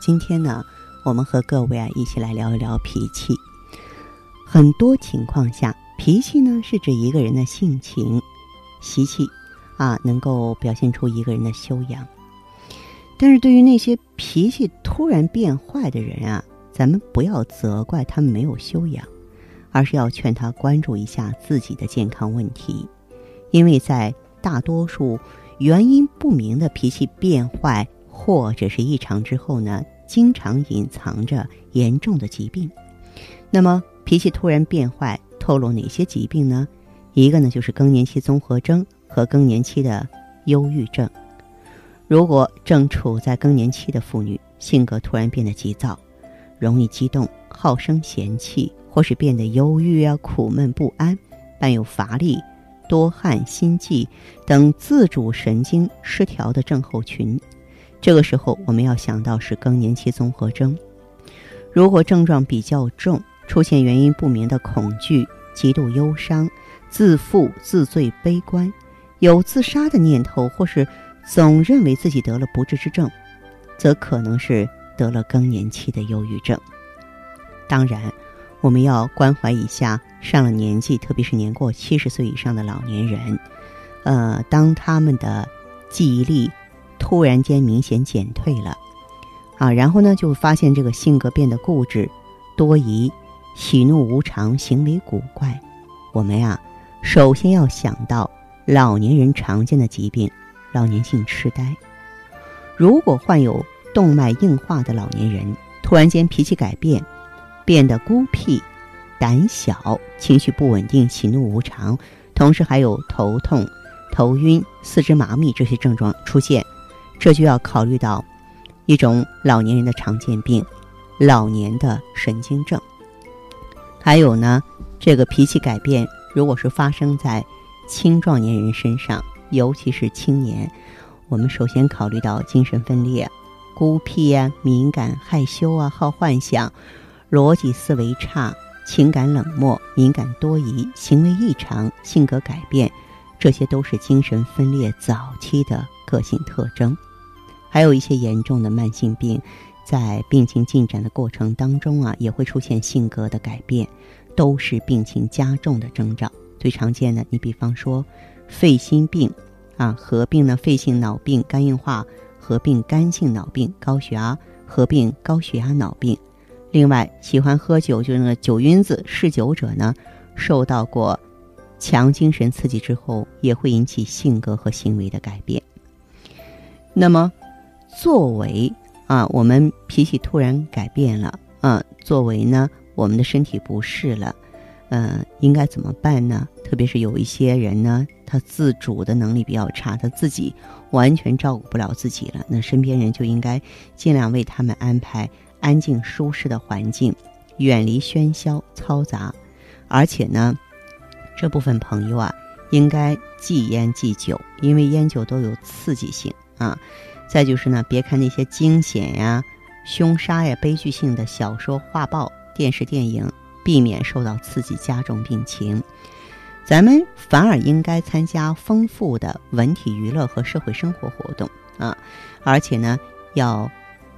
今天呢，我们和各位啊一起来聊一聊脾气。很多情况下，脾气呢是指一个人的性情、习气。啊，能够表现出一个人的修养。但是对于那些脾气突然变坏的人啊，咱们不要责怪他们没有修养，而是要劝他关注一下自己的健康问题。因为在大多数原因不明的脾气变坏或者是异常之后呢，经常隐藏着严重的疾病。那么脾气突然变坏，透露哪些疾病呢？一个呢就是更年期综合征。和更年期的忧郁症，如果正处在更年期的妇女，性格突然变得急躁，容易激动，好生嫌弃，或是变得忧郁啊、苦闷不安，伴有乏力、多汗、心悸等自主神经失调的症候群，这个时候我们要想到是更年期综合征。如果症状比较重，出现原因不明的恐惧、极度忧伤、自负、自罪、悲观。有自杀的念头，或是总认为自己得了不治之症，则可能是得了更年期的忧郁症。当然，我们要关怀一下上了年纪，特别是年过七十岁以上的老年人。呃，当他们的记忆力突然间明显减退了，啊，然后呢，就发现这个性格变得固执、多疑、喜怒无常、行为古怪。我们呀，首先要想到。老年人常见的疾病，老年性痴呆。如果患有动脉硬化的老年人突然间脾气改变，变得孤僻、胆小、情绪不稳定、喜怒无常，同时还有头痛、头晕、四肢麻痹这些症状出现，这就要考虑到一种老年人的常见病——老年的神经症。还有呢，这个脾气改变，如果是发生在青壮年人身上，尤其是青年，我们首先考虑到精神分裂、孤僻啊、敏感、害羞啊、好幻想、逻辑思维差、情感冷漠、敏感多疑、行为异常、性格改变，这些都是精神分裂早期的个性特征。还有一些严重的慢性病，在病情进展的过程当中啊，也会出现性格的改变，都是病情加重的征兆。最常见的，你比方说，肺心病，啊，合并呢肺性脑病、肝硬化，合并肝性脑病、高血压，合并高血压脑病。另外，喜欢喝酒，就是那个酒晕子、嗜酒者呢，受到过强精神刺激之后，也会引起性格和行为的改变。那么，作为啊，我们脾气突然改变了，啊，作为呢，我们的身体不适了。呃，应该怎么办呢？特别是有一些人呢，他自主的能力比较差，他自己完全照顾不了自己了。那身边人就应该尽量为他们安排安静舒适的环境，远离喧嚣嘈杂。而且呢，这部分朋友啊，应该忌烟忌酒，因为烟酒都有刺激性啊。再就是呢，别看那些惊险呀、凶杀呀、悲剧性的小说、画报、电视、电影。避免受到刺激加重病情，咱们反而应该参加丰富的文体娱乐和社会生活活动啊！而且呢，要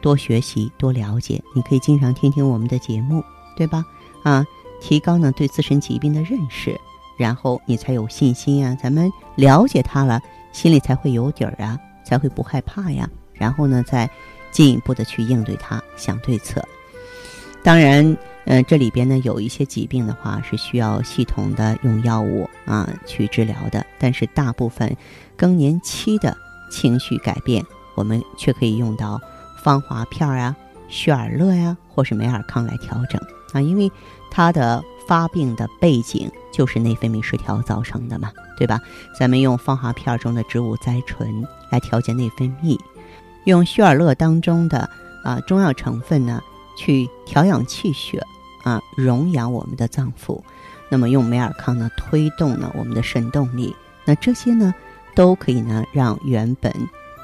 多学习、多了解。你可以经常听听我们的节目，对吧？啊，提高呢对自身疾病的认识，然后你才有信心啊。咱们了解它了，心里才会有底儿啊，才会不害怕呀。然后呢，再进一步的去应对它，想对策。当然。嗯，这里边呢有一些疾病的话是需要系统的用药物啊去治疗的，但是大部分更年期的情绪改变，我们却可以用到芳华片儿啊、血尔乐呀，或是美尔康来调整啊，因为它的发病的背景就是内分泌失调造成的嘛，对吧？咱们用芳华片中的植物甾醇来调节内分泌，用血尔乐当中的。啊中药成分呢，去调养气血啊，荣养我们的脏腑。那么用美尔康呢，推动呢我们的肾动力。那这些呢，都可以呢让原本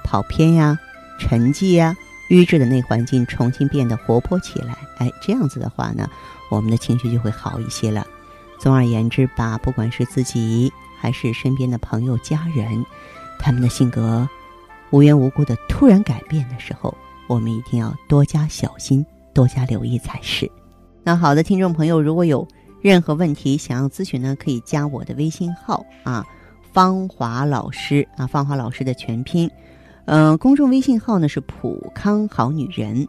跑偏呀、沉寂呀、瘀滞的内环境重新变得活泼起来。哎，这样子的话呢，我们的情绪就会好一些了。总而言之吧，不管是自己还是身边的朋友、家人，他们的性格无缘无故的突然改变的时候，我们一定要多加小心、多加留意才是。那好的，听众朋友，如果有任何问题想要咨询呢，可以加我的微信号啊。芳华老师啊，芳华老师的全拼，嗯，公众微信号呢是普康好女人。